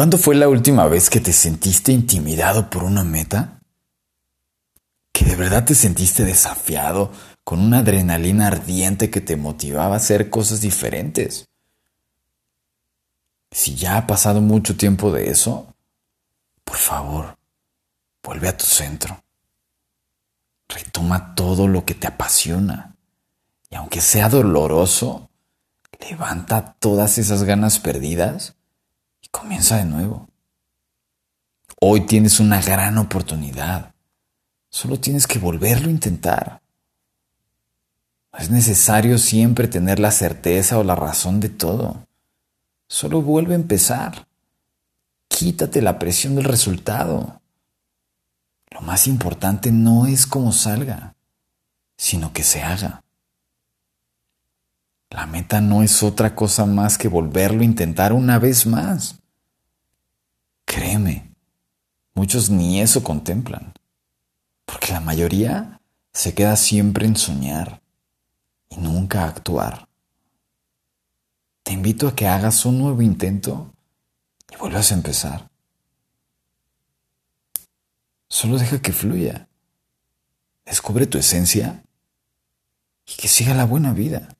¿Cuándo fue la última vez que te sentiste intimidado por una meta? ¿Que de verdad te sentiste desafiado con una adrenalina ardiente que te motivaba a hacer cosas diferentes? Si ya ha pasado mucho tiempo de eso, por favor, vuelve a tu centro. Retoma todo lo que te apasiona. Y aunque sea doloroso, levanta todas esas ganas perdidas Comienza de nuevo. Hoy tienes una gran oportunidad. Solo tienes que volverlo a intentar. Es necesario siempre tener la certeza o la razón de todo. Solo vuelve a empezar. Quítate la presión del resultado. Lo más importante no es cómo salga, sino que se haga. La meta no es otra cosa más que volverlo a intentar una vez más. Créeme, muchos ni eso contemplan, porque la mayoría se queda siempre en soñar y nunca actuar. Te invito a que hagas un nuevo intento y vuelvas a empezar. Solo deja que fluya. Descubre tu esencia y que siga la buena vida.